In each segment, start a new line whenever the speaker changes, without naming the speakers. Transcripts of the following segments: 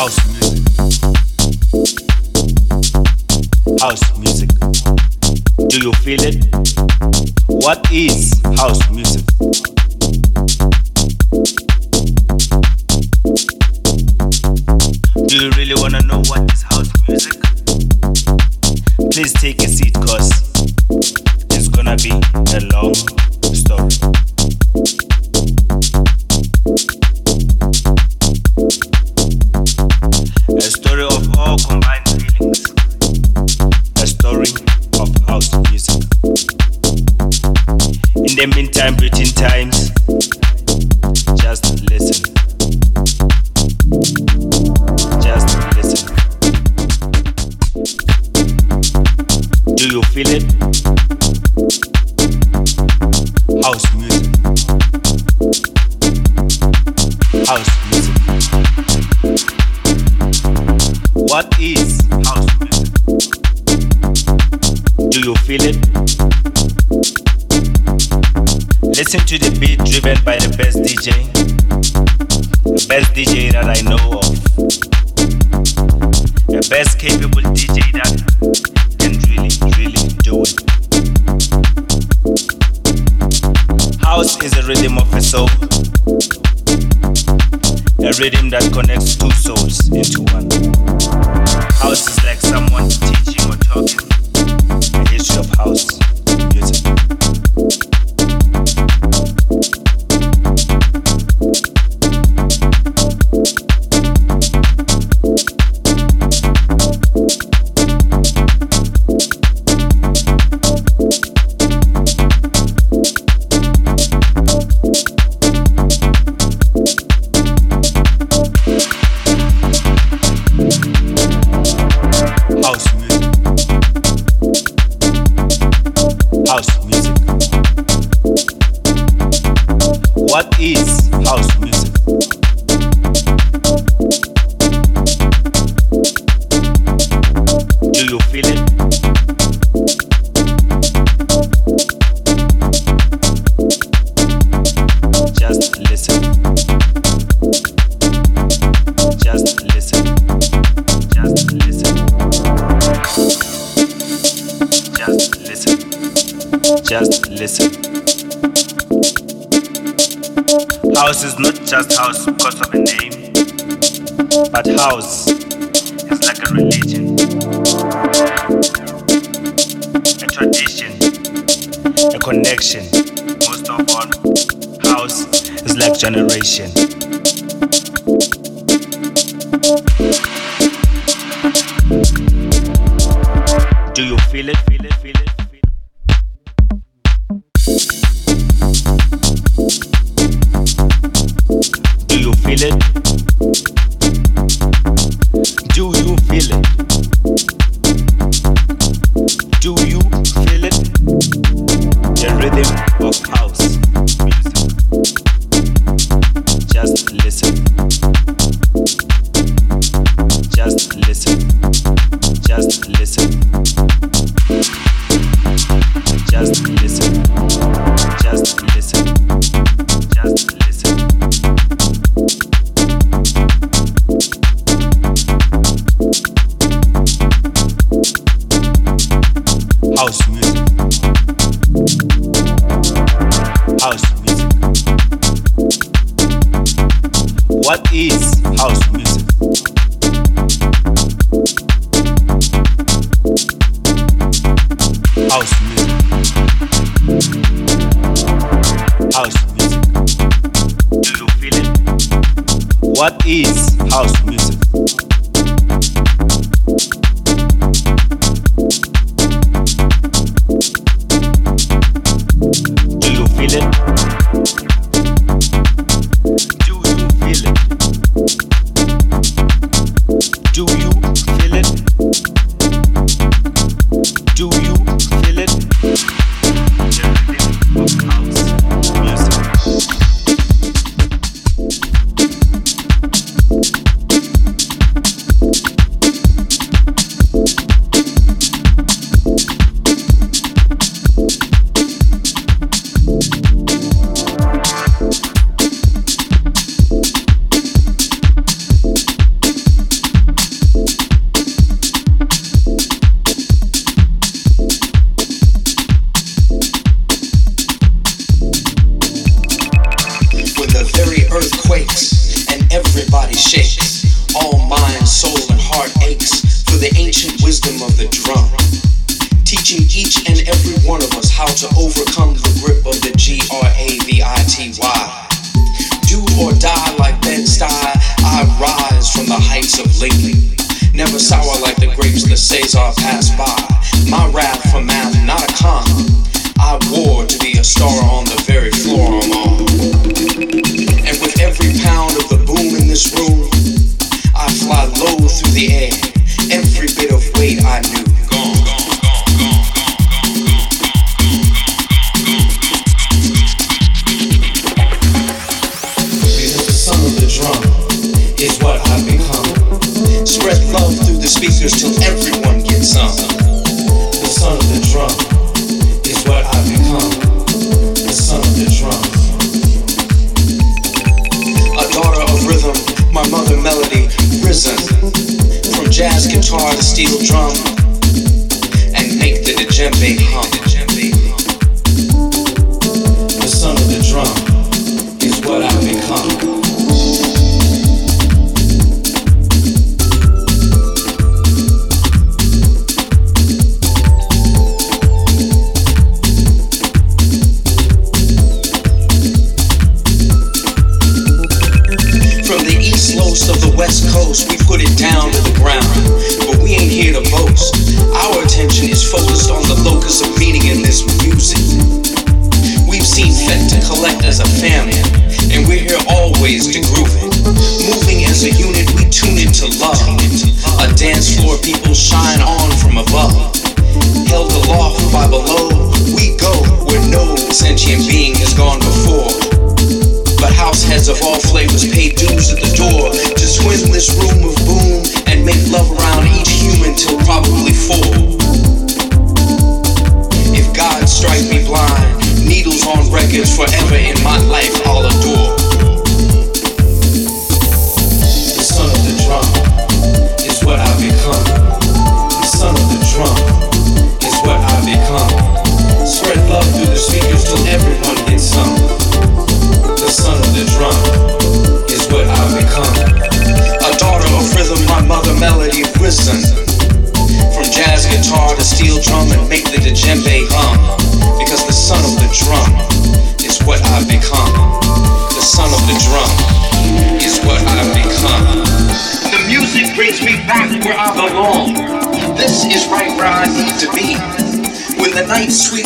House music. House music. Do you feel it? What is house music? rhythm that connects two What is house music?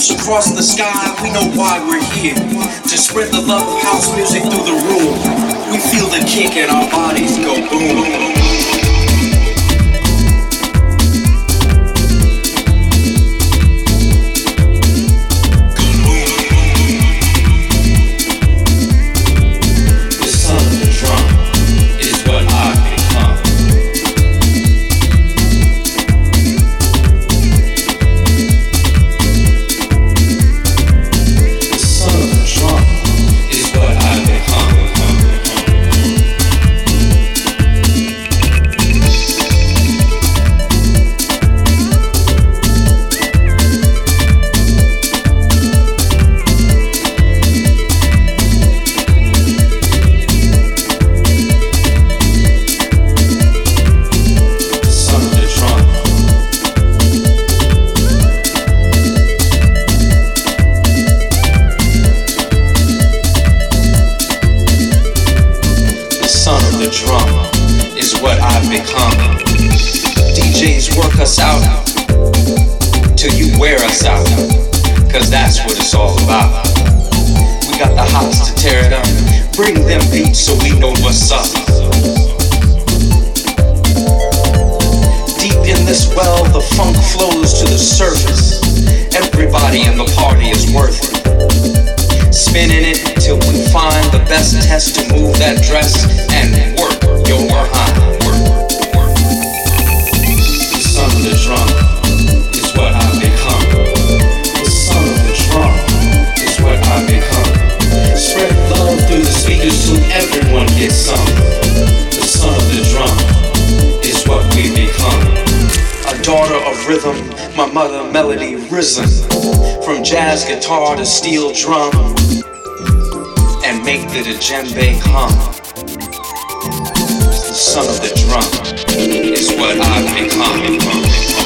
reach across the sky, we know why we're here. To spread the love of house music through the room. We feel the kick and our bodies go boom. Suck. melody risen from jazz guitar to steel drum and make the djembe hum. The son of the drum is what I've become.